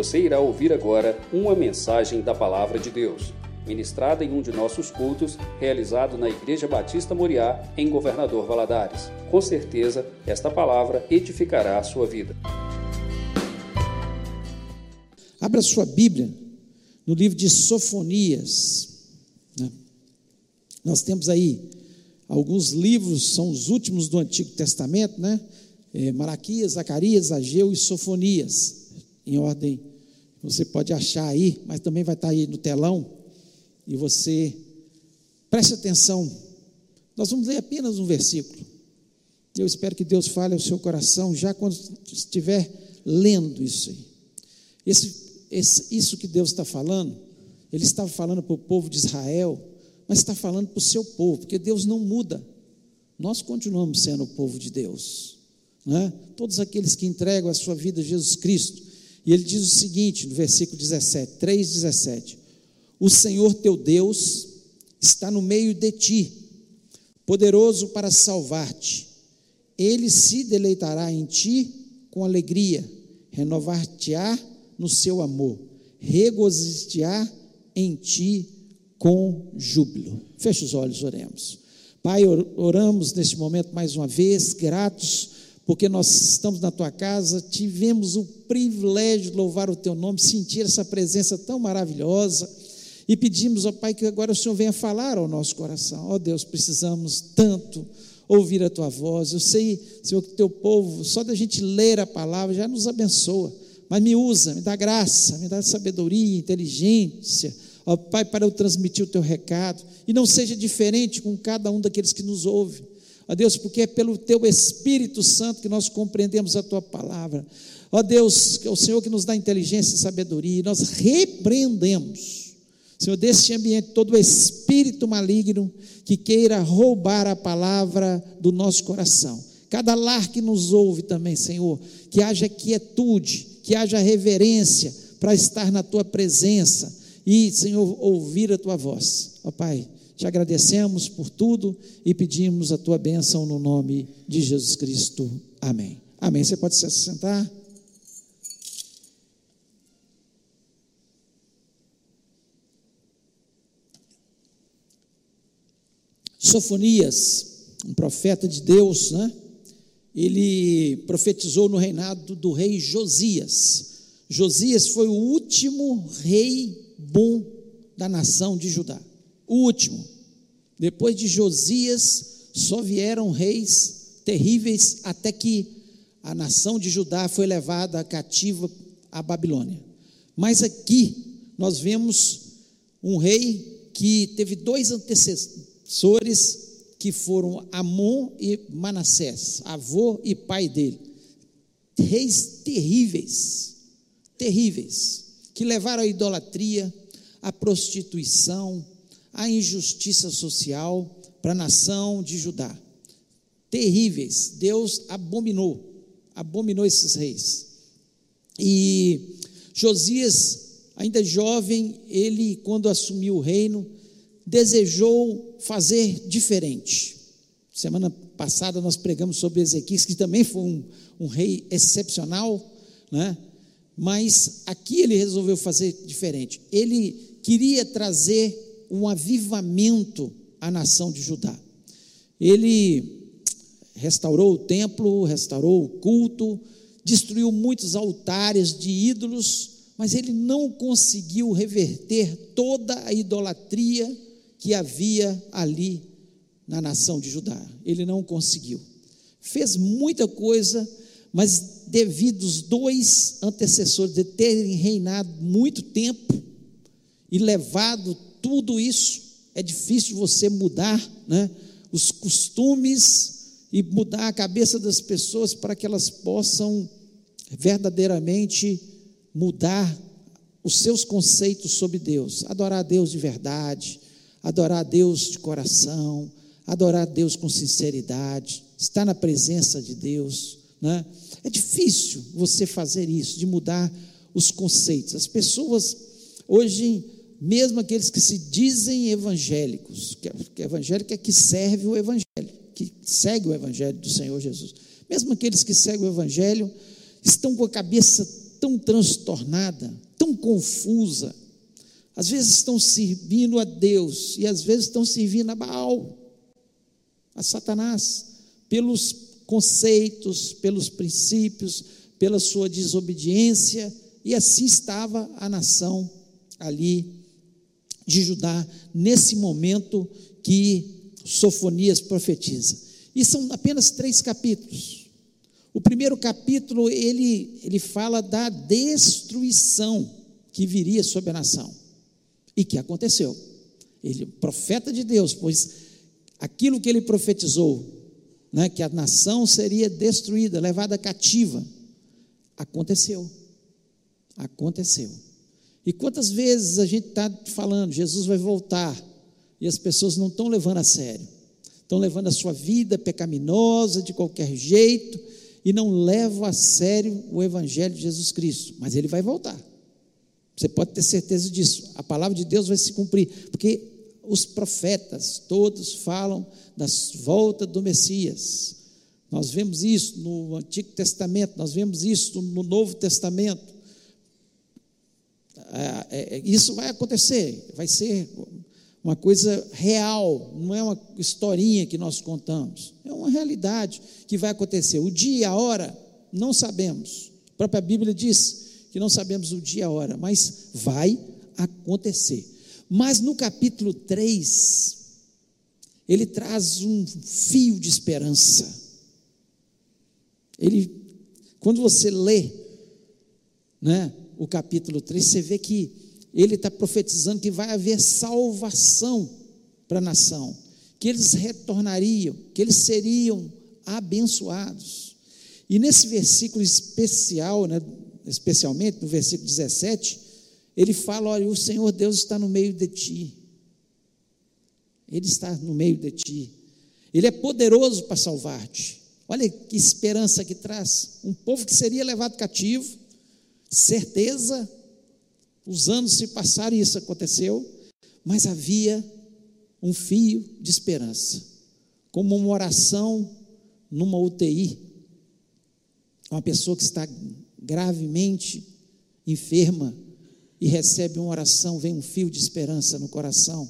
Você irá ouvir agora uma mensagem da Palavra de Deus, ministrada em um de nossos cultos, realizado na Igreja Batista Moriá, em Governador Valadares. Com certeza, esta palavra edificará a sua vida. Abra sua Bíblia no livro de Sofonias. Né? Nós temos aí alguns livros, são os últimos do Antigo Testamento, né? É, Malaquias, Zacarias, Ageu e Sofonias em ordem. Você pode achar aí, mas também vai estar aí no telão. E você preste atenção. Nós vamos ler apenas um versículo. Eu espero que Deus fale ao seu coração já quando estiver lendo isso aí. Esse, esse, isso que Deus está falando, Ele estava falando para o povo de Israel, mas está falando para o seu povo, porque Deus não muda. Nós continuamos sendo o povo de Deus. Né? Todos aqueles que entregam a sua vida a Jesus Cristo, e ele diz o seguinte, no versículo 17, 3,17: O Senhor teu Deus está no meio de ti, poderoso para salvar-te. Ele se deleitará em ti com alegria, renovar-te-á no seu amor, regozijar em ti com júbilo. Feche os olhos, oremos. Pai, oramos neste momento mais uma vez, gratos porque nós estamos na tua casa, tivemos o privilégio de louvar o teu nome, sentir essa presença tão maravilhosa. E pedimos, ó Pai, que agora o Senhor venha falar ao nosso coração. Ó Deus, precisamos tanto ouvir a tua voz. Eu sei, Senhor, que teu povo, só da gente ler a palavra, já nos abençoa. Mas me usa, me dá graça, me dá sabedoria, inteligência, ó Pai, para eu transmitir o teu recado. E não seja diferente com cada um daqueles que nos ouve. Ó Deus, porque é pelo teu Espírito Santo que nós compreendemos a tua palavra. Ó Deus, que é o Senhor que nos dá inteligência e sabedoria, e nós repreendemos, Senhor, deste ambiente todo espírito maligno que queira roubar a palavra do nosso coração. Cada lar que nos ouve também, Senhor, que haja quietude, que haja reverência para estar na tua presença e, Senhor, ouvir a tua voz. Ó Pai, te agradecemos por tudo e pedimos a tua bênção no nome de Jesus Cristo. Amém. Amém. Você pode se sentar? Sofonias, um profeta de Deus, né? Ele profetizou no reinado do rei Josias. Josias foi o último rei bom da nação de Judá o último. Depois de Josias, só vieram reis terríveis até que a nação de Judá foi levada cativa à Babilônia. Mas aqui nós vemos um rei que teve dois antecessores que foram Amon e Manassés, avô e pai dele. Reis terríveis, terríveis, que levaram à idolatria, à prostituição, a injustiça social para a nação de Judá. Terríveis. Deus abominou, abominou esses reis. E Josias, ainda jovem, ele, quando assumiu o reino, desejou fazer diferente. Semana passada nós pregamos sobre Ezequias, que também foi um, um rei excepcional, né? mas aqui ele resolveu fazer diferente. Ele queria trazer um avivamento à nação de Judá. Ele restaurou o templo, restaurou o culto, destruiu muitos altares de ídolos, mas ele não conseguiu reverter toda a idolatria que havia ali na nação de Judá. Ele não conseguiu. Fez muita coisa, mas devido aos dois antecessores de terem reinado muito tempo e levado tudo isso, é difícil você mudar né, os costumes e mudar a cabeça das pessoas para que elas possam verdadeiramente mudar os seus conceitos sobre Deus, adorar a Deus de verdade, adorar a Deus de coração, adorar a Deus com sinceridade, estar na presença de Deus. Né? É difícil você fazer isso, de mudar os conceitos. As pessoas hoje mesmo aqueles que se dizem evangélicos, que, que evangélico é que serve o evangelho, que segue o evangelho do Senhor Jesus. Mesmo aqueles que seguem o evangelho estão com a cabeça tão transtornada, tão confusa. Às vezes estão servindo a Deus e às vezes estão servindo a Baal, a Satanás, pelos conceitos, pelos princípios, pela sua desobediência, e assim estava a nação ali de Judá, nesse momento que Sofonias profetiza. E são apenas três capítulos. O primeiro capítulo, ele, ele fala da destruição que viria sobre a nação. E que aconteceu. Ele, profeta de Deus, pois aquilo que ele profetizou, né, que a nação seria destruída, levada cativa, aconteceu. Aconteceu. E quantas vezes a gente está falando, Jesus vai voltar, e as pessoas não estão levando a sério, estão levando a sua vida pecaminosa de qualquer jeito, e não levam a sério o Evangelho de Jesus Cristo, mas ele vai voltar. Você pode ter certeza disso, a palavra de Deus vai se cumprir, porque os profetas todos falam da volta do Messias. Nós vemos isso no Antigo Testamento, nós vemos isso no Novo Testamento. É, é, é, isso vai acontecer, vai ser uma coisa real, não é uma historinha que nós contamos, é uma realidade que vai acontecer. O dia a hora, não sabemos. A própria Bíblia diz que não sabemos o dia e a hora, mas vai acontecer. Mas no capítulo 3, ele traz um fio de esperança. Ele, quando você lê, né, o capítulo 3, você vê que ele está profetizando que vai haver salvação para a nação, que eles retornariam, que eles seriam abençoados. E nesse versículo especial, né, especialmente no versículo 17, ele fala: Olha, o Senhor Deus está no meio de ti. Ele está no meio de ti. Ele é poderoso para salvar-te. Olha que esperança que traz. Um povo que seria levado cativo, certeza, os anos se passaram e isso aconteceu, mas havia um fio de esperança, como uma oração numa UTI, uma pessoa que está gravemente enferma e recebe uma oração, vem um fio de esperança no coração.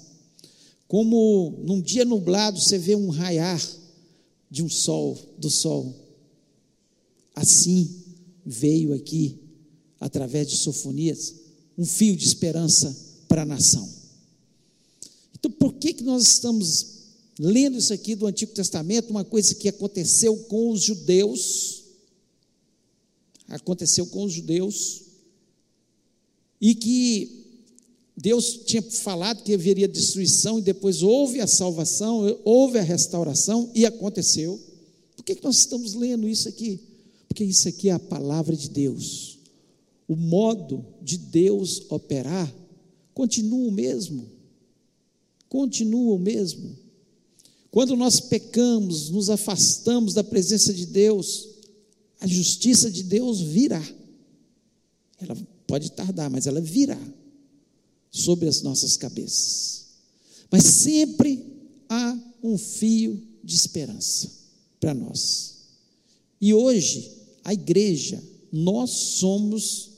Como num dia nublado você vê um raiar de um sol, do sol. Assim veio aqui através de Sofonias, um fio de esperança para a nação. Então, por que, que nós estamos lendo isso aqui do Antigo Testamento, uma coisa que aconteceu com os judeus, aconteceu com os judeus, e que Deus tinha falado que haveria destruição e depois houve a salvação, houve a restauração e aconteceu. Por que, que nós estamos lendo isso aqui? Porque isso aqui é a palavra de Deus o modo de Deus operar continua o mesmo. Continua o mesmo. Quando nós pecamos, nos afastamos da presença de Deus, a justiça de Deus virá. Ela pode tardar, mas ela virá sobre as nossas cabeças. Mas sempre há um fio de esperança para nós. E hoje, a igreja, nós somos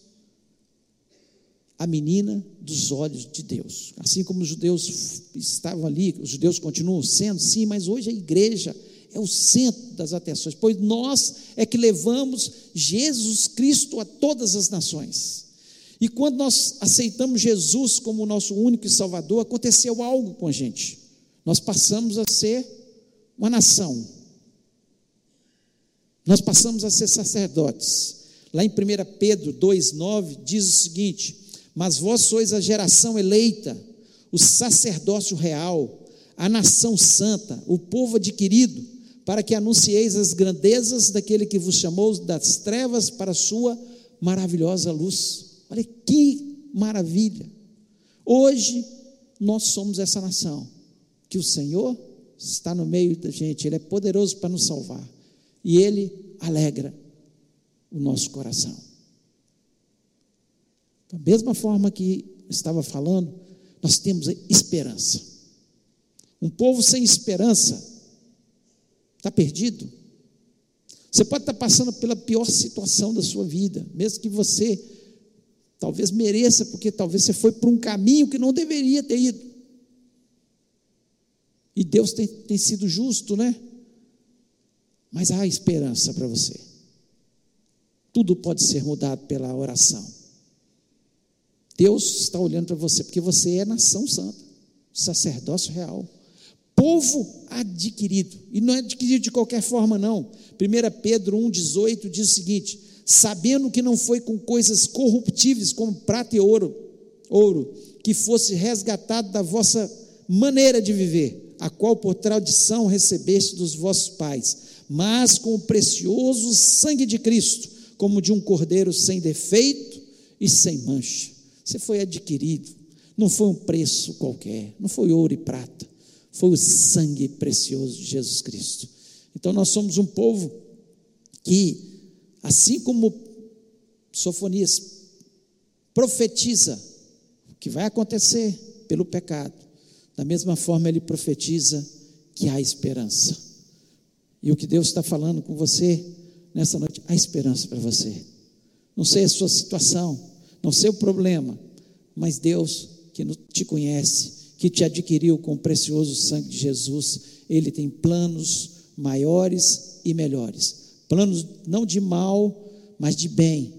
a menina dos olhos de Deus. Assim como os judeus estavam ali, os judeus continuam sendo, sim, mas hoje a igreja é o centro das atenções, pois nós é que levamos Jesus Cristo a todas as nações. E quando nós aceitamos Jesus como nosso único Salvador, aconteceu algo com a gente. Nós passamos a ser uma nação. Nós passamos a ser sacerdotes. Lá em 1 Pedro 2,9 diz o seguinte: mas vós sois a geração eleita, o sacerdócio real, a nação santa, o povo adquirido, para que anuncieis as grandezas daquele que vos chamou das trevas para a sua maravilhosa luz. Olha que maravilha! Hoje nós somos essa nação, que o Senhor está no meio da gente, Ele é poderoso para nos salvar e Ele alegra o nosso coração. Da mesma forma que estava falando, nós temos esperança. Um povo sem esperança está perdido. Você pode estar passando pela pior situação da sua vida, mesmo que você talvez mereça, porque talvez você foi por um caminho que não deveria ter ido. E Deus tem, tem sido justo, né? Mas há esperança para você. Tudo pode ser mudado pela oração. Deus está olhando para você, porque você é nação santa, sacerdócio real, povo adquirido, e não é adquirido de qualquer forma, não. 1 Pedro 1,18 diz o seguinte: sabendo que não foi com coisas corruptíveis como prata e ouro, ouro, que fosse resgatado da vossa maneira de viver, a qual por tradição recebeste dos vossos pais, mas com o precioso sangue de Cristo, como de um cordeiro sem defeito e sem mancha. Você foi adquirido, não foi um preço qualquer, não foi ouro e prata, foi o sangue precioso de Jesus Cristo. Então nós somos um povo que, assim como Sofonias profetiza o que vai acontecer pelo pecado, da mesma forma ele profetiza que há esperança. E o que Deus está falando com você nessa noite, há esperança para você. Não sei a sua situação, não sei o problema, mas Deus que te conhece, que te adquiriu com o precioso sangue de Jesus, Ele tem planos maiores e melhores. Planos não de mal, mas de bem,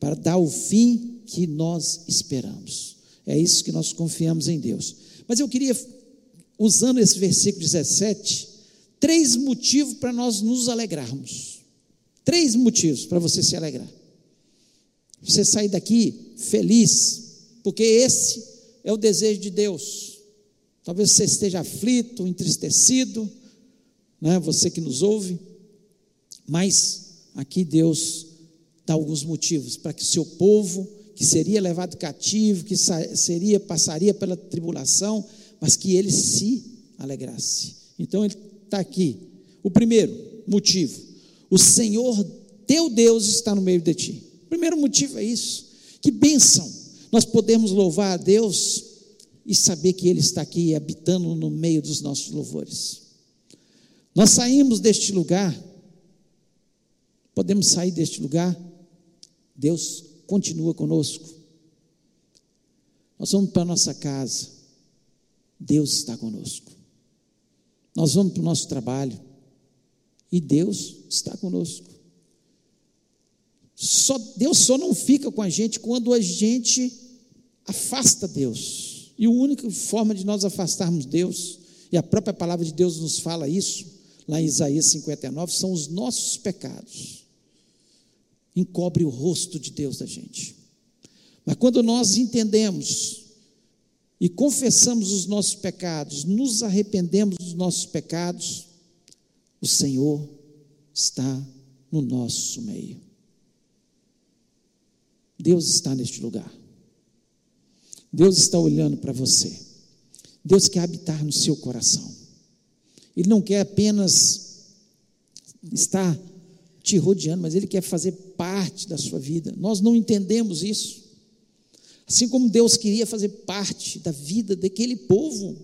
para dar o fim que nós esperamos. É isso que nós confiamos em Deus. Mas eu queria, usando esse versículo 17, três motivos para nós nos alegrarmos. Três motivos para você se alegrar. Você sair daqui feliz, porque esse é o desejo de Deus. Talvez você esteja aflito, entristecido, né? você que nos ouve, mas aqui Deus dá alguns motivos para que seu povo, que seria levado cativo, que seria passaria pela tribulação, mas que ele se alegrasse. Então ele está aqui. O primeiro motivo: o Senhor teu Deus está no meio de ti. Primeiro motivo é isso. Que bênção! Nós podemos louvar a Deus e saber que Ele está aqui habitando no meio dos nossos louvores. Nós saímos deste lugar, podemos sair deste lugar, Deus continua conosco. Nós vamos para a nossa casa, Deus está conosco. Nós vamos para o nosso trabalho e Deus está conosco. Só, Deus só não fica com a gente quando a gente afasta Deus. E a única forma de nós afastarmos Deus, e a própria palavra de Deus nos fala isso, lá em Isaías 59, são os nossos pecados. Encobre o rosto de Deus da gente. Mas quando nós entendemos e confessamos os nossos pecados, nos arrependemos dos nossos pecados, o Senhor está no nosso meio. Deus está neste lugar. Deus está olhando para você. Deus quer habitar no seu coração. Ele não quer apenas estar te rodeando, mas Ele quer fazer parte da sua vida. Nós não entendemos isso. Assim como Deus queria fazer parte da vida daquele povo,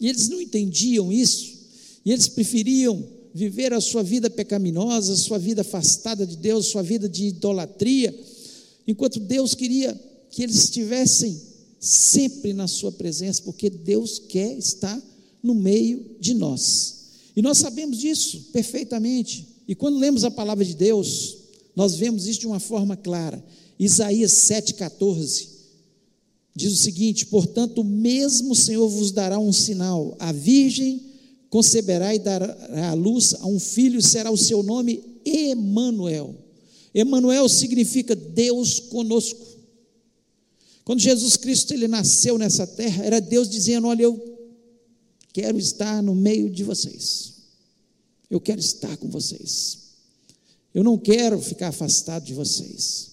e eles não entendiam isso, e eles preferiam viver a sua vida pecaminosa, a sua vida afastada de Deus, sua vida de idolatria, enquanto Deus queria que eles estivessem sempre na Sua presença, porque Deus quer estar no meio de nós. E nós sabemos disso perfeitamente. E quando lemos a palavra de Deus, nós vemos isso de uma forma clara. Isaías 7,14 diz o seguinte: Portanto, o mesmo Senhor vos dará um sinal: a virgem conceberá e dará à luz a um filho, e será o seu nome Emanuel. Emanuel significa Deus conosco. Quando Jesus Cristo ele nasceu nessa terra, era Deus dizendo: "Olha, eu quero estar no meio de vocês. Eu quero estar com vocês. Eu não quero ficar afastado de vocês.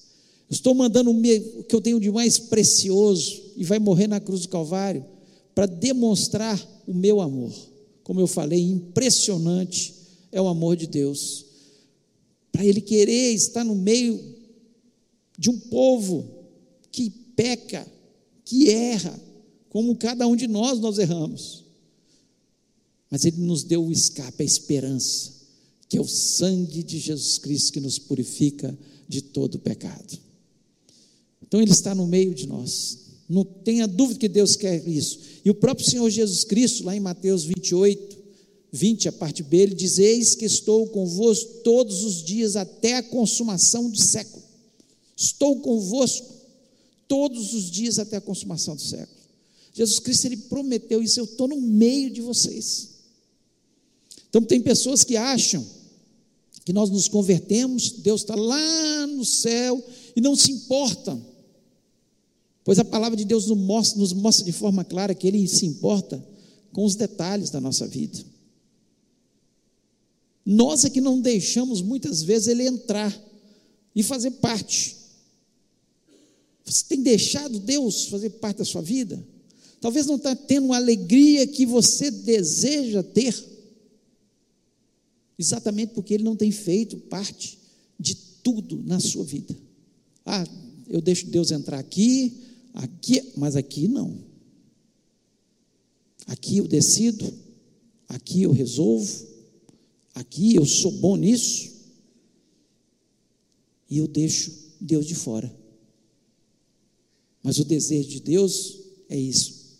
Eu estou mandando o que eu tenho de mais precioso e vai morrer na cruz do Calvário para demonstrar o meu amor. Como eu falei, impressionante é o amor de Deus. Para ele querer estar no meio de um povo que peca, que erra, como cada um de nós nós erramos. Mas Ele nos deu o escape, a esperança, que é o sangue de Jesus Cristo que nos purifica de todo pecado. Então Ele está no meio de nós. Não tenha dúvida que Deus quer isso. E o próprio Senhor Jesus Cristo, lá em Mateus 28, 20, a parte B, ele diz: Eis que estou convosco todos os dias até a consumação do século. Estou convosco todos os dias até a consumação do século. Jesus Cristo ele prometeu isso, eu estou no meio de vocês. Então tem pessoas que acham que nós nos convertemos, Deus está lá no céu e não se importa. Pois a palavra de Deus nos mostra, nos mostra de forma clara que Ele se importa com os detalhes da nossa vida. Nós é que não deixamos muitas vezes Ele entrar e fazer parte. Você tem deixado Deus fazer parte da sua vida? Talvez não está tendo a alegria que você deseja ter, exatamente porque Ele não tem feito parte de tudo na sua vida. Ah, eu deixo Deus entrar aqui, aqui, mas aqui não. Aqui eu decido, aqui eu resolvo, aqui eu sou bom nisso, e eu deixo Deus de fora. Mas o desejo de Deus é isso.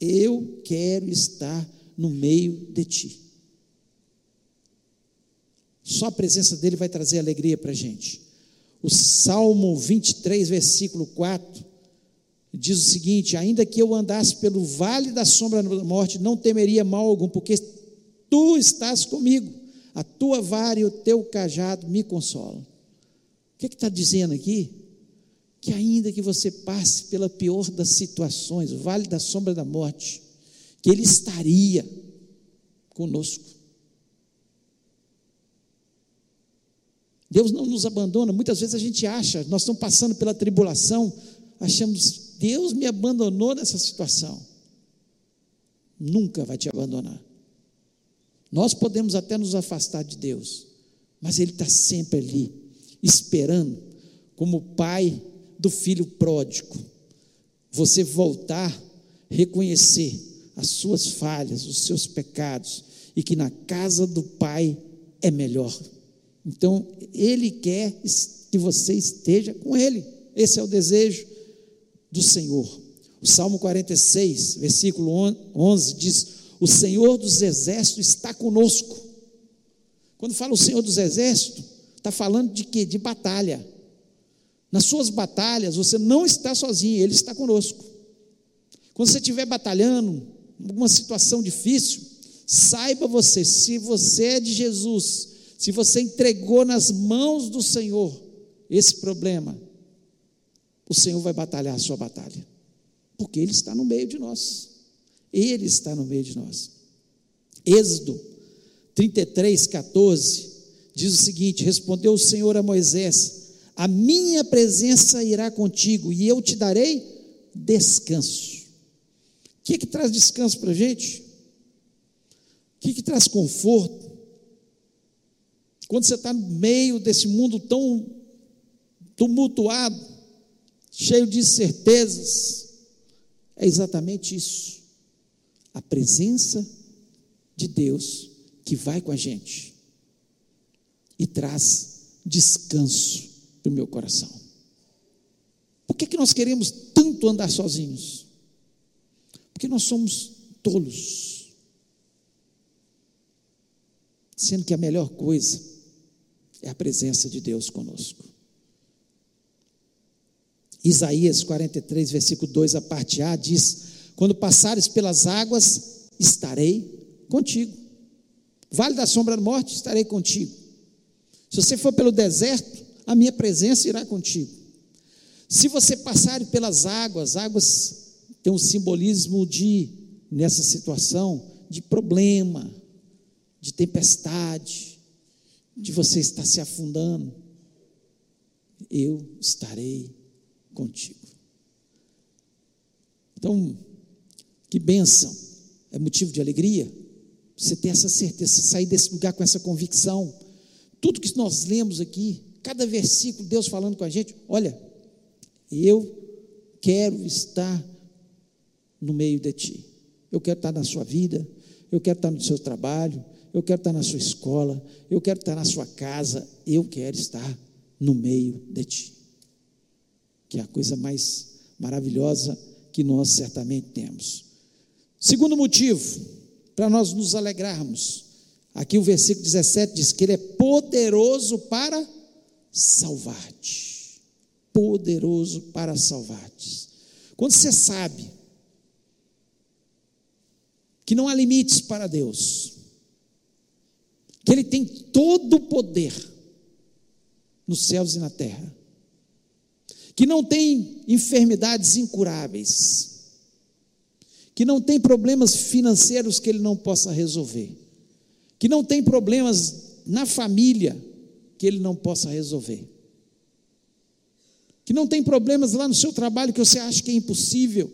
Eu quero estar no meio de ti. Só a presença dele vai trazer alegria para a gente. O Salmo 23, versículo 4, diz o seguinte: Ainda que eu andasse pelo vale da sombra da morte, não temeria mal algum, porque tu estás comigo, a tua vara e o teu cajado me consolam. O que é está dizendo aqui? Que ainda que você passe pela pior das situações, o vale da sombra da morte, que Ele estaria conosco. Deus não nos abandona. Muitas vezes a gente acha, nós estamos passando pela tribulação, achamos, Deus me abandonou nessa situação. Nunca vai te abandonar. Nós podemos até nos afastar de Deus, mas Ele está sempre ali, esperando, como pai do filho pródigo. Você voltar, reconhecer as suas falhas, os seus pecados, e que na casa do Pai é melhor. Então, Ele quer que você esteja com Ele. Esse é o desejo do Senhor. O Salmo 46, versículo 11 diz: O Senhor dos exércitos está conosco. Quando fala o Senhor dos exércitos, está falando de quê? De batalha. Nas suas batalhas, você não está sozinho, Ele está conosco. Quando você estiver batalhando, alguma situação difícil, saiba você, se você é de Jesus, se você entregou nas mãos do Senhor esse problema, o Senhor vai batalhar a sua batalha, porque Ele está no meio de nós. Ele está no meio de nós. Êxodo 33, 14 diz o seguinte: Respondeu o Senhor a Moisés: A minha presença irá contigo e eu te darei descanso. O que, é que traz descanso para a gente? O que, é que traz conforto? Quando você está no meio desse mundo tão tumultuado, cheio de incertezas, é exatamente isso. A presença de Deus que vai com a gente e traz descanso para o meu coração. Por que, que nós queremos tanto andar sozinhos? Porque nós somos tolos. Sendo que a melhor coisa é a presença de Deus conosco. Isaías 43, versículo 2, a parte A diz: Quando passares pelas águas, estarei contigo. Vale da sombra da morte, estarei contigo. Se você for pelo deserto, a minha presença irá contigo. Se você passar pelas águas, águas tem um simbolismo de, nessa situação, de problema, de tempestade, de você estar se afundando, eu estarei contigo. Então, que bênção, é motivo de alegria, você ter essa certeza, você sair desse lugar com essa convicção. Tudo que nós lemos aqui, cada versículo, Deus falando com a gente, olha, eu quero estar no meio de ti, eu quero estar na sua vida, eu quero estar no seu trabalho, eu quero estar na sua escola, eu quero estar na sua casa, eu quero estar no meio de ti. Que é a coisa mais maravilhosa que nós certamente temos. Segundo motivo, para nós nos alegrarmos, aqui o versículo 17 diz que ele é poderoso para salvar-te. Poderoso para salvar-te. Quando você sabe que não há limites para Deus, que Ele tem todo o poder nos céus e na terra, que não tem enfermidades incuráveis, que não tem problemas financeiros que Ele não possa resolver, que não tem problemas na família que Ele não possa resolver, que não tem problemas lá no seu trabalho que você acha que é impossível,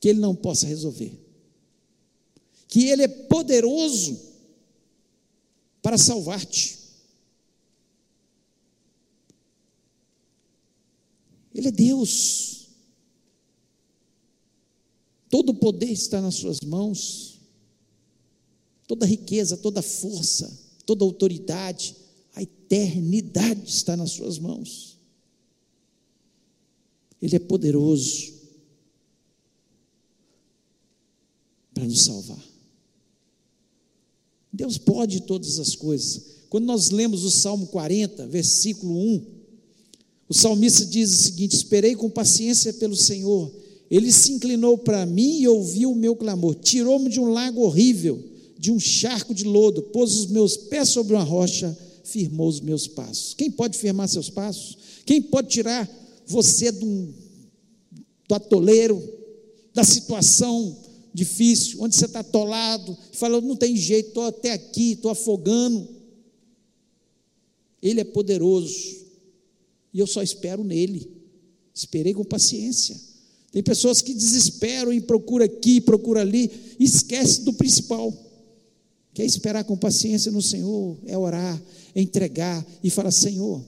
que Ele não possa resolver que Ele é poderoso para salvar-te. Ele é Deus. Todo o poder está nas Suas mãos, toda riqueza, toda força, toda autoridade, a eternidade está nas Suas mãos. Ele é poderoso para nos salvar. Deus pode todas as coisas. Quando nós lemos o Salmo 40, versículo 1, o salmista diz o seguinte: Esperei com paciência pelo Senhor, ele se inclinou para mim e ouviu o meu clamor, tirou-me de um lago horrível, de um charco de lodo, pôs os meus pés sobre uma rocha, firmou os meus passos. Quem pode firmar seus passos? Quem pode tirar você do, do atoleiro, da situação difícil, onde você está atolado, fala, não tem jeito, estou até aqui, estou afogando. Ele é poderoso. E eu só espero nele. Esperei com paciência. Tem pessoas que desesperam e procura aqui, procura ali, esquece do principal. Quer esperar com paciência no Senhor, é orar, é entregar e falar: Senhor,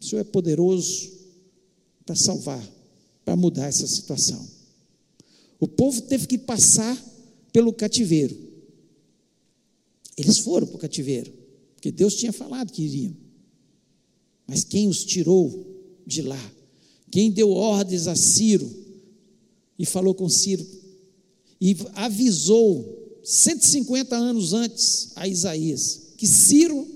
o Senhor é poderoso para salvar, para mudar essa situação. O povo teve que passar pelo cativeiro. Eles foram para o cativeiro, porque Deus tinha falado que iriam. Mas quem os tirou de lá? Quem deu ordens a Ciro e falou com Ciro e avisou 150 anos antes a Isaías que Ciro,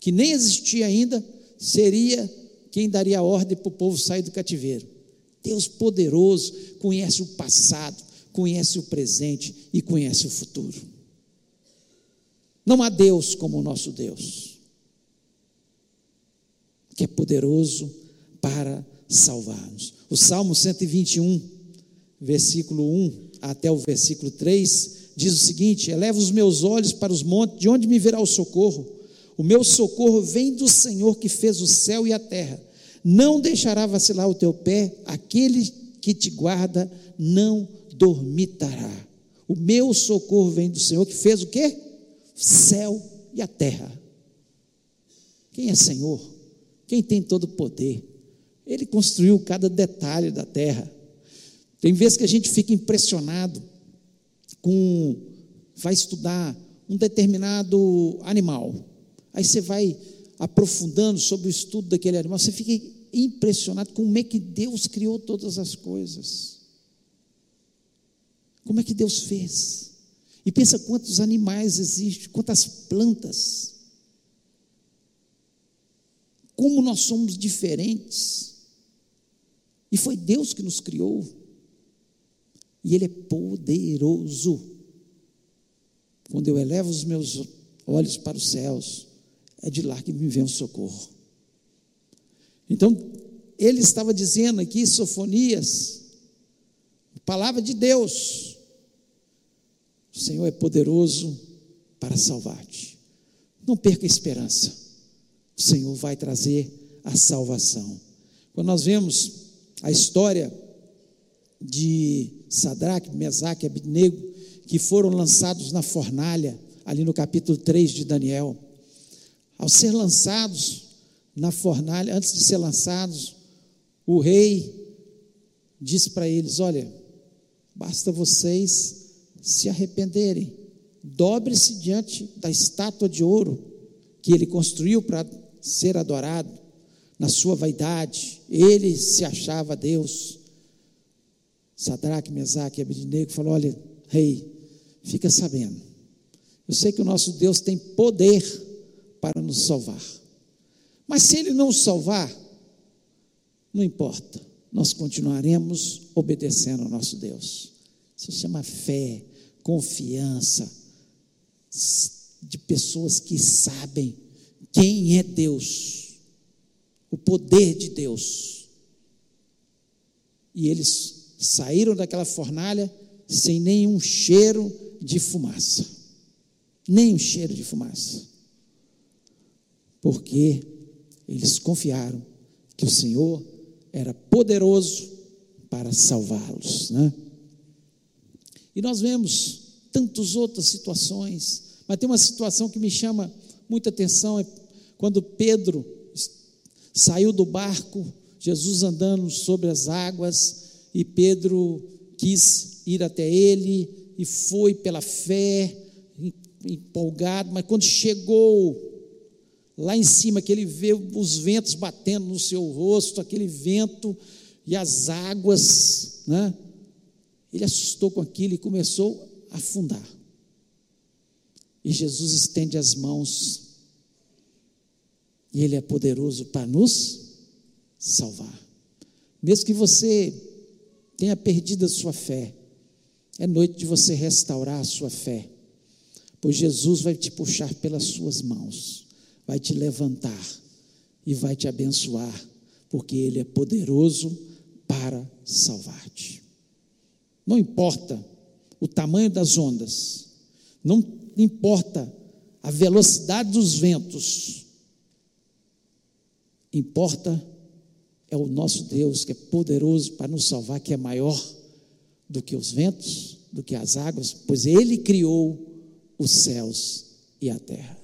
que nem existia ainda, seria quem daria a ordem para o povo sair do cativeiro. Deus poderoso conhece o passado, conhece o presente e conhece o futuro. Não há Deus como o nosso Deus, que é poderoso para salvar-nos. O Salmo 121, versículo 1 até o versículo 3, diz o seguinte: Eleva os meus olhos para os montes, de onde me virá o socorro? O meu socorro vem do Senhor que fez o céu e a terra. Não deixará vacilar o teu pé, aquele que te guarda não dormitará. O meu socorro vem do Senhor que fez o quê? Céu e a terra. Quem é Senhor? Quem tem todo o poder? Ele construiu cada detalhe da terra. Tem vezes que a gente fica impressionado com vai estudar um determinado animal. Aí você vai aprofundando sobre o estudo daquele animal, você fica impressionado com como é que Deus criou todas as coisas. Como é que Deus fez? E pensa quantos animais existem, quantas plantas. Como nós somos diferentes. E foi Deus que nos criou. E Ele é poderoso. Quando eu elevo os meus olhos para os céus, é de lá que me vem o socorro. Então, ele estava dizendo aqui, Sofonias, palavra de Deus, o Senhor é poderoso para salvar-te. Não perca a esperança, o Senhor vai trazer a salvação. Quando nós vemos a história de Sadraque, Mesaque Abednego, que foram lançados na fornalha, ali no capítulo 3 de Daniel, ao ser lançados na fornalha, antes de ser lançados, o rei disse para eles: Olha, basta vocês se arrependerem dobre-se diante da estátua de ouro que ele construiu para ser adorado na sua vaidade. Ele se achava Deus. Sadraque, Mesaque e Abednego falou: Olha, rei, fica sabendo. Eu sei que o nosso Deus tem poder para nos salvar. Mas se ele não salvar, não importa, nós continuaremos obedecendo ao nosso Deus. Isso chama fé, confiança de pessoas que sabem quem é Deus, o poder de Deus. E eles saíram daquela fornalha sem nenhum cheiro de fumaça. Nem um cheiro de fumaça. Porque eles confiaram que o Senhor era poderoso para salvá-los, né? E nós vemos tantas outras situações, mas tem uma situação que me chama muita atenção, é quando Pedro saiu do barco, Jesus andando sobre as águas, e Pedro quis ir até ele e foi pela fé, empolgado, mas quando chegou lá em cima, que ele vê os ventos batendo no seu rosto, aquele vento e as águas, né? Ele assustou com aquilo e começou a afundar. E Jesus estende as mãos, e Ele é poderoso para nos salvar. Mesmo que você tenha perdido a sua fé, é noite de você restaurar a sua fé, pois Jesus vai te puxar pelas suas mãos, vai te levantar e vai te abençoar, porque Ele é poderoso para salvar-te. Não importa o tamanho das ondas, não importa a velocidade dos ventos, importa é o nosso Deus que é poderoso para nos salvar, que é maior do que os ventos, do que as águas, pois Ele criou os céus e a terra.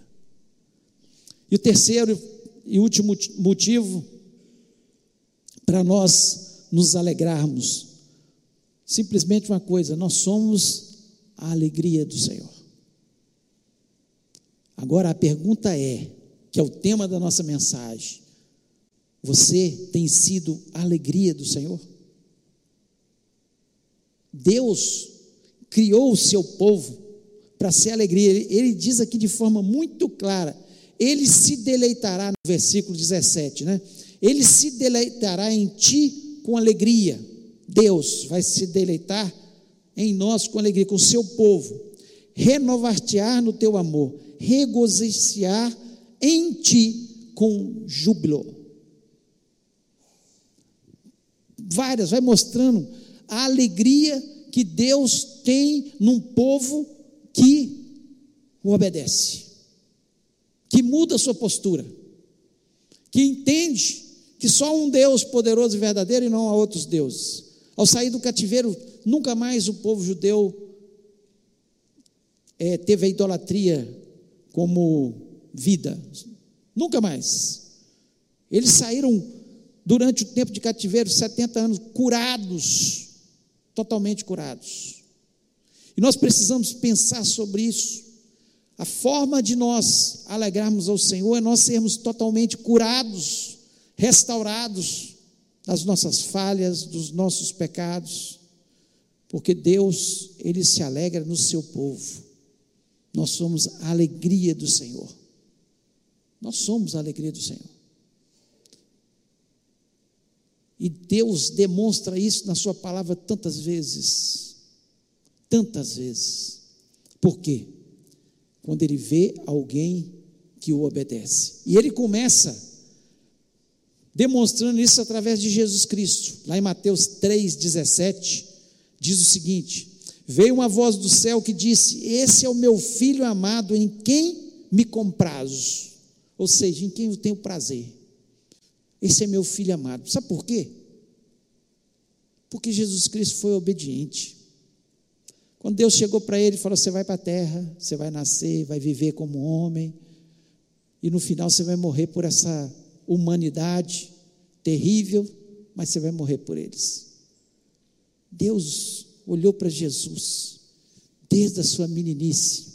E o terceiro e último motivo para nós nos alegrarmos simplesmente uma coisa: nós somos a alegria do Senhor. Agora a pergunta é, que é o tema da nossa mensagem: você tem sido a alegria do Senhor? Deus criou o seu povo para ser alegria. Ele, ele, diz aqui de forma muito clara: Ele se deleitará, no versículo 17, né? Ele se deleitará em ti com alegria. Deus vai se deleitar em nós com alegria, com o seu povo, renovar-te-á no teu amor, regozijar em ti com júbilo. Várias, vai mostrando a alegria que Deus tem num povo que o obedece, que muda a sua postura, que entende que só um Deus poderoso e verdadeiro e não há outros deuses. Ao sair do cativeiro, nunca mais o povo judeu é, teve a idolatria como vida. Nunca mais. Eles saíram durante o tempo de cativeiro, 70 anos, curados, totalmente curados. E nós precisamos pensar sobre isso. A forma de nós alegrarmos ao Senhor é nós sermos totalmente curados, restaurados, das nossas falhas, dos nossos pecados, porque Deus, Ele se alegra no seu povo. Nós somos a alegria do Senhor. Nós somos a alegria do Senhor. E Deus demonstra isso na Sua palavra tantas vezes. Tantas vezes. Por quê? Quando Ele vê alguém que o obedece. E Ele começa demonstrando isso através de Jesus Cristo. Lá em Mateus 3,17, diz o seguinte: Veio uma voz do céu que disse: Esse é o meu filho amado, em quem me comprazo. Ou seja, em quem eu tenho prazer. Esse é meu filho amado. Sabe por quê? Porque Jesus Cristo foi obediente. Quando Deus chegou para ele e falou: Você vai para a terra, você vai nascer, vai viver como homem, e no final você vai morrer por essa humanidade terrível, mas você vai morrer por eles. Deus olhou para Jesus desde a sua meninice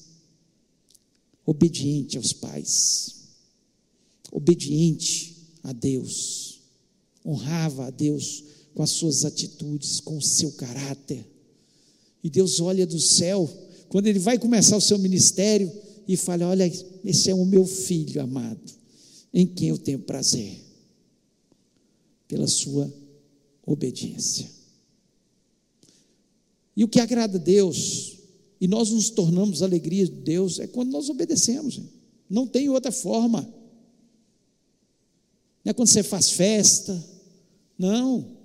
obediente aos pais, obediente a Deus, honrava a Deus com as suas atitudes, com o seu caráter. E Deus olha do céu, quando ele vai começar o seu ministério, e fala: Olha, esse é o meu filho amado, em quem eu tenho prazer, pela sua obediência. E o que agrada a Deus, e nós nos tornamos alegria de Deus, é quando nós obedecemos. Não tem outra forma. Não é quando você faz festa. Não.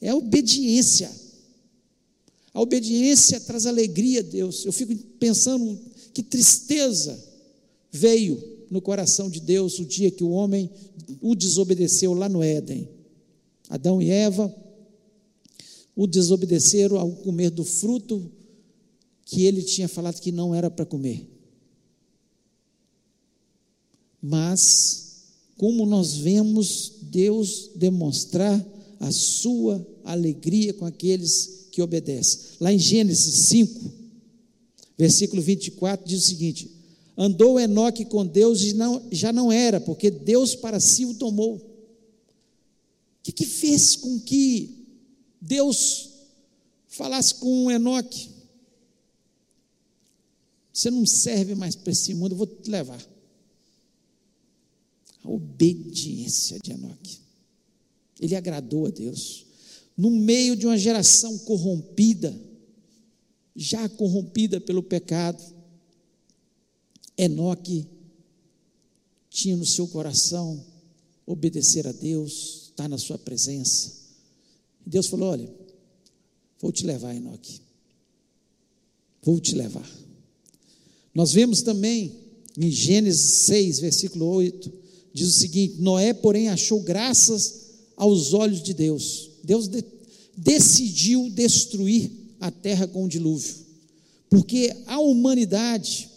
É a obediência. A obediência traz alegria a Deus. Eu fico pensando que tristeza veio no coração de Deus o dia que o homem o desobedeceu lá no Éden. Adão e Eva o desobedeceram ao comer do fruto que ele tinha falado que não era para comer. Mas, como nós vemos Deus demonstrar a sua alegria com aqueles que obedecem. Lá em Gênesis 5, versículo 24, diz o seguinte: Andou Enoque com Deus e não, já não era, porque Deus para si o tomou. O que, que fez com que Deus falasse com Enoque: Você não serve mais para esse mundo, eu vou te levar. A obediência de Enoque. Ele agradou a Deus. No meio de uma geração corrompida, já corrompida pelo pecado, Enoque tinha no seu coração obedecer a Deus, estar na sua presença. Deus falou: Olha, vou te levar, Enoque. Vou te levar. Nós vemos também em Gênesis 6, versículo 8, diz o seguinte: Noé, porém, achou graças aos olhos de Deus. Deus de, decidiu destruir a terra com o dilúvio, porque a humanidade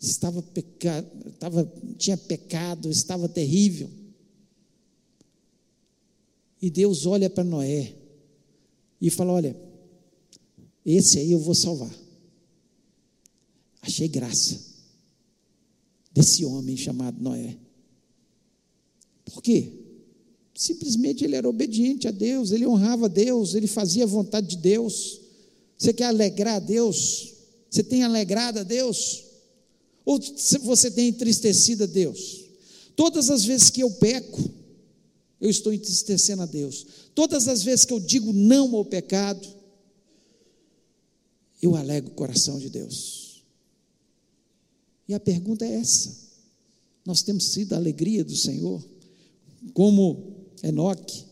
estava, peca, estava tinha pecado, estava terrível. E Deus olha para Noé e fala: Olha, esse aí eu vou salvar. Achei graça desse homem chamado Noé. Por quê? Simplesmente ele era obediente a Deus, ele honrava a Deus, ele fazia a vontade de Deus. Você quer alegrar a Deus? Você tem alegrado a Deus? Ou você tem entristecido a Deus? Todas as vezes que eu peco, eu estou entristecendo a Deus. Todas as vezes que eu digo não ao pecado, eu alego o coração de Deus. E a pergunta é essa: nós temos sido a alegria do Senhor, como Enoque,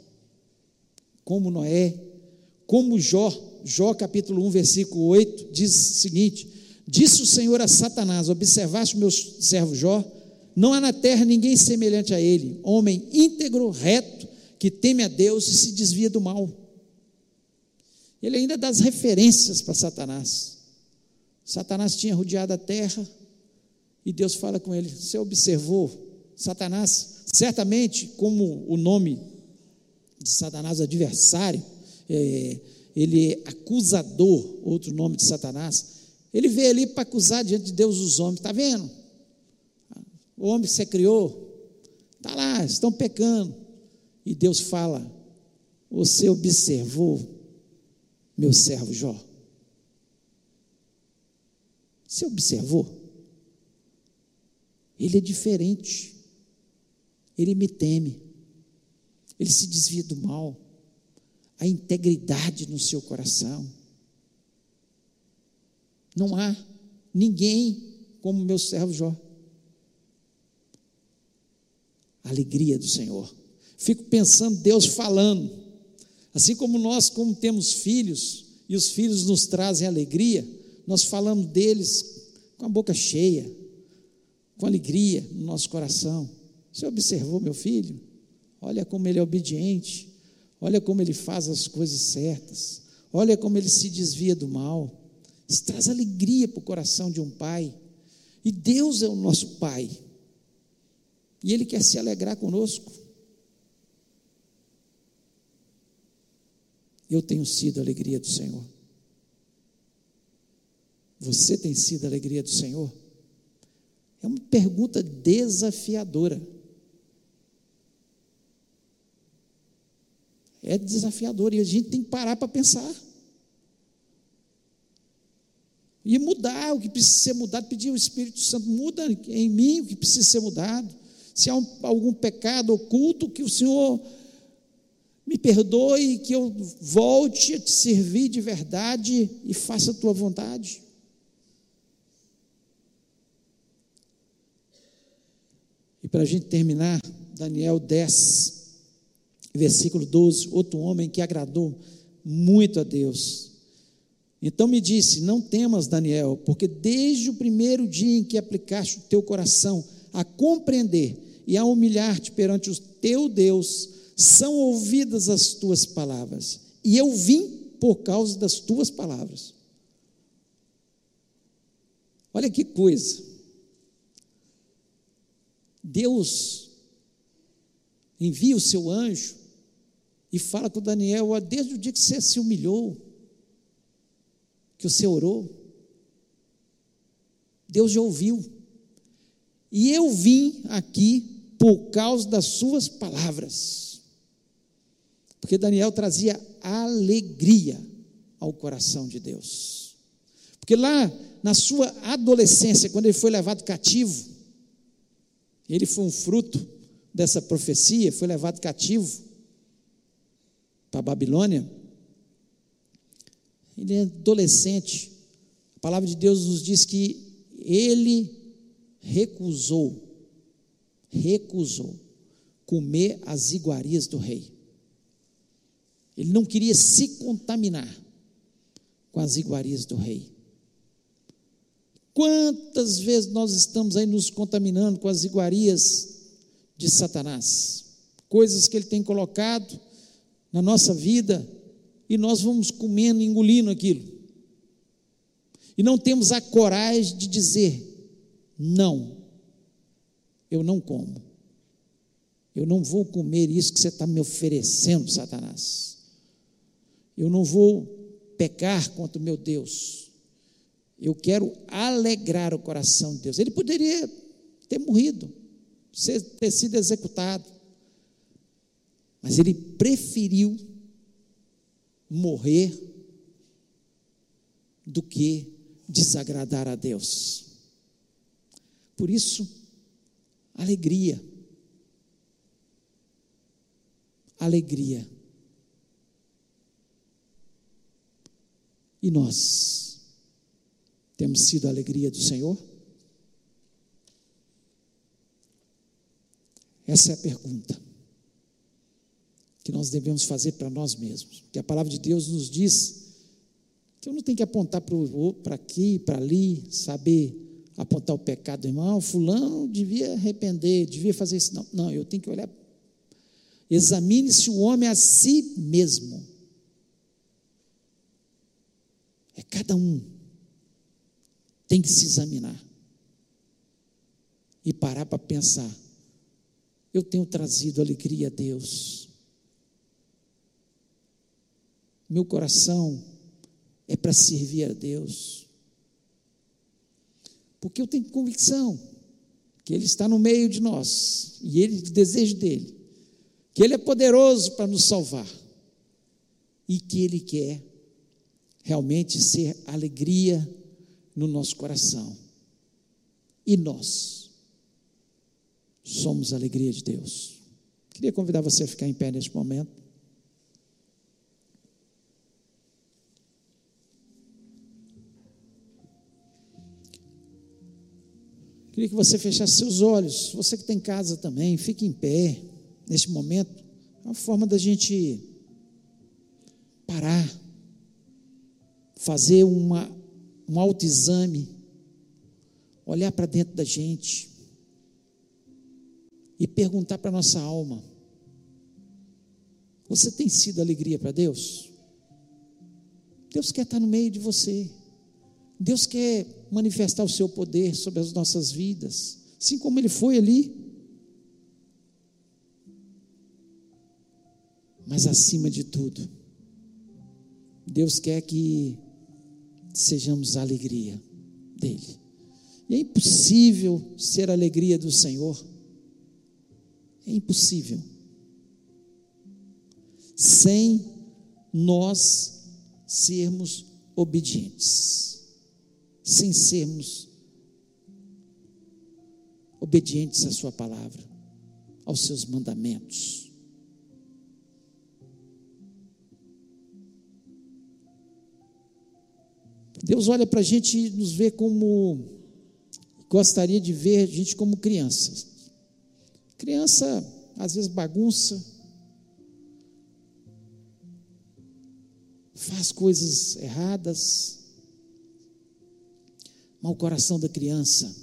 como Noé, como Jó, Jó capítulo 1, versículo 8, diz o seguinte: Disse o Senhor a Satanás: Observaste o meu servo Jó? Não há na terra ninguém semelhante a ele, homem íntegro, reto, que teme a Deus e se desvia do mal. Ele ainda dá as referências para Satanás. Satanás tinha rodeado a terra e Deus fala com ele: Você observou? Satanás, certamente, como o nome de Satanás, adversário, é, ele é acusador, outro nome de Satanás, ele veio ali para acusar diante de Deus os homens, está vendo? O homem que você criou, está lá, estão pecando. E Deus fala: Você observou meu servo Jó? Você observou? Ele é diferente. Ele me teme. Ele se desvia do mal. A integridade no seu coração. Não há ninguém como meu servo Jó. alegria do Senhor. Fico pensando Deus falando. Assim como nós, como temos filhos, e os filhos nos trazem alegria, nós falamos deles com a boca cheia, com alegria no nosso coração. Você observou meu filho? Olha como ele é obediente, olha como ele faz as coisas certas, olha como ele se desvia do mal. Isso traz alegria para o coração de um pai. E Deus é o nosso Pai. E Ele quer se alegrar conosco. Eu tenho sido a alegria do Senhor. Você tem sido a alegria do Senhor? É uma pergunta desafiadora. É desafiador e a gente tem que parar para pensar. E mudar o que precisa ser mudado, pedir ao Espírito Santo, muda em mim o que precisa ser mudado. Se há um, algum pecado oculto, que o Senhor me perdoe, que eu volte a te servir de verdade e faça a tua vontade. E para a gente terminar, Daniel 10, versículo 12, outro homem que agradou muito a Deus. Então me disse: Não temas, Daniel, porque desde o primeiro dia em que aplicaste o teu coração a compreender e a humilhar-te perante o teu Deus, são ouvidas as tuas palavras. E eu vim por causa das tuas palavras. Olha que coisa. Deus envia o seu anjo e fala com Daniel, desde o dia que você se humilhou, que você orou. Deus já ouviu. E eu vim aqui por causa das suas palavras. Porque Daniel trazia alegria ao coração de Deus. Porque lá na sua adolescência, quando ele foi levado cativo, ele foi um fruto dessa profecia, foi levado cativo para a Babilônia. Ele é adolescente. A palavra de Deus nos diz que ele recusou, recusou comer as iguarias do rei. Ele não queria se contaminar com as iguarias do rei. Quantas vezes nós estamos aí nos contaminando com as iguarias de Satanás? Coisas que ele tem colocado na nossa vida e nós vamos comendo, engolindo aquilo. E não temos a coragem de dizer: não, eu não como. Eu não vou comer isso que você está me oferecendo, Satanás. Eu não vou pecar contra o meu Deus. Eu quero alegrar o coração de Deus. Ele poderia ter morrido, ter sido executado, mas ele preferiu morrer do que desagradar a Deus. Por isso, alegria. Alegria. E nós temos sido a alegria do Senhor? Essa é a pergunta que nós devemos fazer para nós mesmos. Que a palavra de Deus nos diz que eu não tenho que apontar para aqui, para ali, saber apontar o pecado do irmão, fulano devia arrepender, devia fazer isso. Não, não, eu tenho que olhar. Examine-se o homem a si mesmo. É cada um tem que se examinar e parar para pensar. Eu tenho trazido alegria a Deus. Meu coração é para servir a Deus. Porque eu tenho convicção que Ele está no meio de nós e Ele, o desejo dele, que Ele é poderoso para nos salvar e que Ele quer realmente ser alegria no nosso coração. E nós somos a alegria de Deus. Queria convidar você a ficar em pé neste momento. Queria que você fechasse seus olhos. Você que tem casa também, fique em pé neste momento. É uma forma da gente parar, fazer uma, um autoexame, olhar para dentro da gente e perguntar para a nossa alma: Você tem sido alegria para Deus? Deus quer estar no meio de você. Deus quer manifestar o seu poder sobre as nossas vidas, assim como ele foi ali. Mas acima de tudo, Deus quer que sejamos a alegria dele. E é impossível ser a alegria do Senhor. É impossível. Sem nós sermos obedientes. Sem sermos obedientes à Sua palavra, aos seus mandamentos. Deus olha para a gente e nos vê como gostaria de ver a gente como crianças. Criança às vezes bagunça, faz coisas erradas, mas o coração da criança,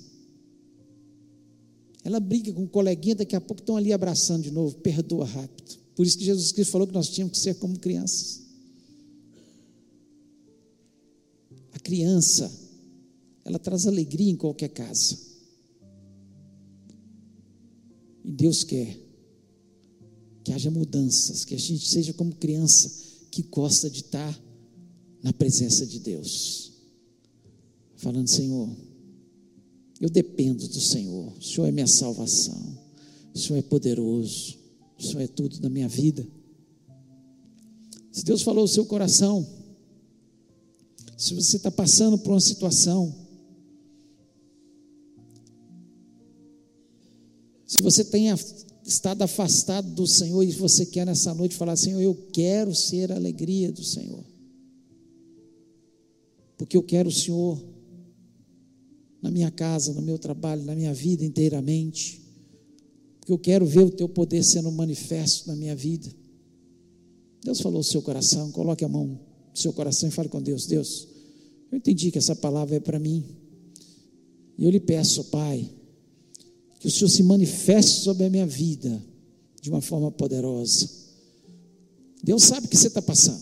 ela briga com o coleguinha, daqui a pouco estão ali abraçando de novo, perdoa rápido. Por isso que Jesus Cristo falou que nós tínhamos que ser como crianças. A criança, ela traz alegria em qualquer casa. E Deus quer que haja mudanças, que a gente seja como criança que gosta de estar na presença de Deus. Falando, Senhor, eu dependo do Senhor, o Senhor é minha salvação, o Senhor é poderoso, o Senhor é tudo na minha vida. Se Deus falou o seu coração, se você está passando por uma situação, se você tenha estado afastado do Senhor e você quer nessa noite falar: Senhor, eu quero ser a alegria do Senhor, porque eu quero o Senhor na minha casa, no meu trabalho, na minha vida inteiramente, porque eu quero ver o teu poder sendo manifesto na minha vida. Deus falou o seu coração, coloque a mão no seu coração e fale com Deus: Deus, eu entendi que essa palavra é para mim. E eu lhe peço, Pai, que o Senhor se manifeste sobre a minha vida de uma forma poderosa. Deus sabe o que você está passando.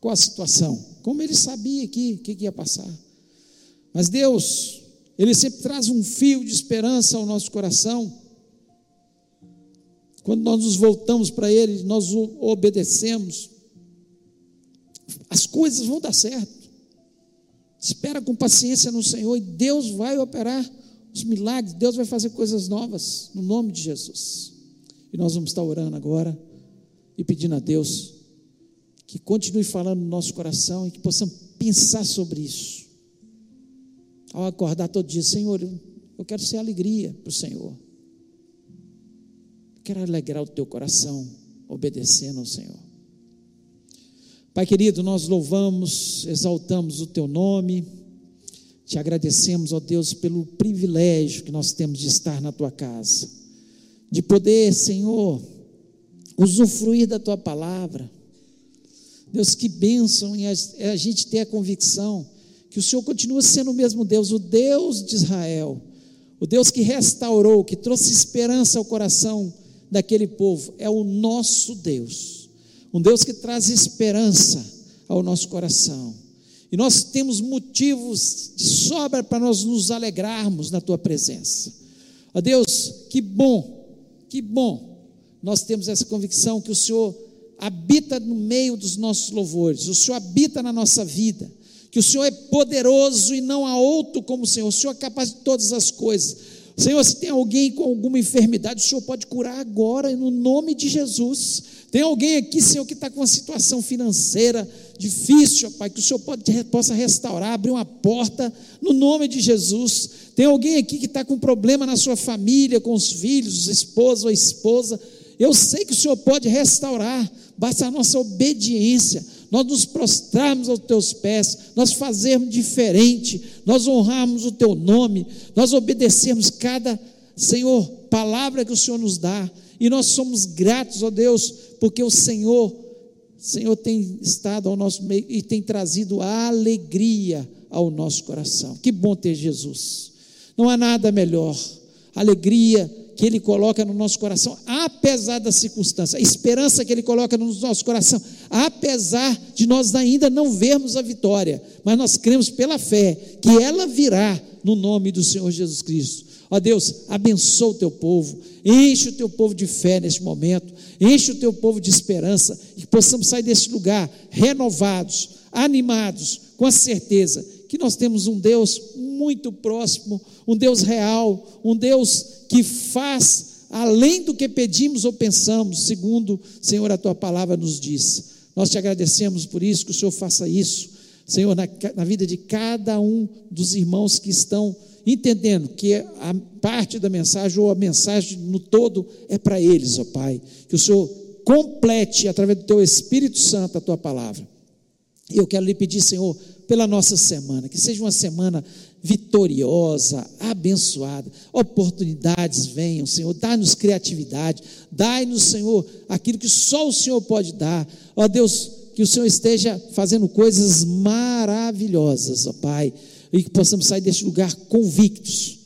Qual a situação? Como ele sabia aqui o que, que ia passar. Mas Deus, Ele sempre traz um fio de esperança ao nosso coração. Quando nós nos voltamos para Ele, nós o obedecemos, as coisas vão dar certo. Espera com paciência no Senhor e Deus vai operar os milagres, Deus vai fazer coisas novas, no nome de Jesus. E nós vamos estar orando agora e pedindo a Deus que continue falando no nosso coração e que possamos pensar sobre isso. Ao acordar todo dia, Senhor, eu quero ser alegria para o Senhor. Eu quero alegrar o teu coração, obedecendo ao Senhor. Pai querido, nós louvamos, exaltamos o teu nome, te agradecemos, ó Deus, pelo privilégio que nós temos de estar na tua casa, de poder, Senhor, usufruir da tua palavra. Deus, que bênção em a gente ter a convicção que o Senhor continua sendo o mesmo Deus, o Deus de Israel, o Deus que restaurou, que trouxe esperança ao coração daquele povo, é o nosso Deus um Deus que traz esperança ao nosso coração. E nós temos motivos de sobra para nós nos alegrarmos na tua presença. Ó Deus, que bom, que bom. Nós temos essa convicção que o Senhor habita no meio dos nossos louvores, o Senhor habita na nossa vida, que o Senhor é poderoso e não há outro como o Senhor, o Senhor é capaz de todas as coisas. Senhor, se tem alguém com alguma enfermidade, o Senhor pode curar agora, no nome de Jesus. Tem alguém aqui, Senhor, que está com uma situação financeira difícil, Pai, que o Senhor pode, possa restaurar, abrir uma porta, no nome de Jesus. Tem alguém aqui que está com problema na sua família, com os filhos, esposo ou esposa. Eu sei que o Senhor pode restaurar, basta a nossa obediência, nós nos prostrarmos aos teus pés, nós fazermos diferente, nós honrarmos o teu nome, nós obedecermos cada, Senhor, palavra que o Senhor nos dá, e nós somos gratos, ó Deus, porque o Senhor, Senhor tem estado ao nosso meio e tem trazido alegria ao nosso coração. Que bom ter Jesus. Não há nada melhor. Alegria que Ele coloca no nosso coração, apesar da circunstância, a esperança que Ele coloca no nosso coração, apesar de nós ainda não vermos a vitória, mas nós cremos pela fé que ela virá no nome do Senhor Jesus Cristo. Ó Deus, abençoa o teu povo, enche o teu povo de fé neste momento, enche o teu povo de esperança, e que possamos sair deste lugar renovados, animados, com a certeza que nós temos um Deus muito próximo, um Deus real, um Deus que faz além do que pedimos ou pensamos, segundo, Senhor, a tua palavra nos diz. Nós te agradecemos por isso, que o Senhor faça isso, Senhor, na, na vida de cada um dos irmãos que estão entendendo que a parte da mensagem ou a mensagem no todo é para eles, ó Pai. Que o Senhor complete através do teu Espírito Santo a tua palavra. E eu quero lhe pedir, Senhor, pela nossa semana, que seja uma semana vitoriosa, abençoada. Oportunidades venham, Senhor. Dá-nos criatividade, dai-nos, Senhor, aquilo que só o Senhor pode dar. Ó Deus, que o Senhor esteja fazendo coisas maravilhosas, ó Pai, e que possamos sair deste lugar convictos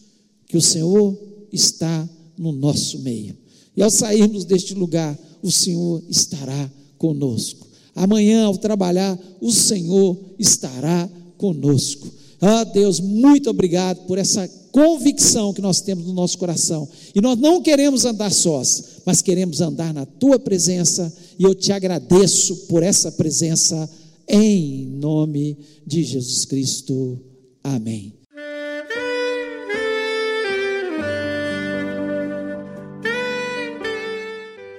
que o Senhor está no nosso meio. E ao sairmos deste lugar, o Senhor estará conosco. Amanhã, ao trabalhar, o Senhor estará conosco. Ah, Deus, muito obrigado por essa convicção que nós temos no nosso coração. E nós não queremos andar sós, mas queremos andar na tua presença. E eu te agradeço por essa presença, em nome de Jesus Cristo. Amém.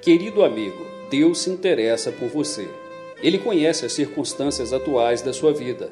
Querido amigo, Deus se interessa por você. Ele conhece as circunstâncias atuais da sua vida.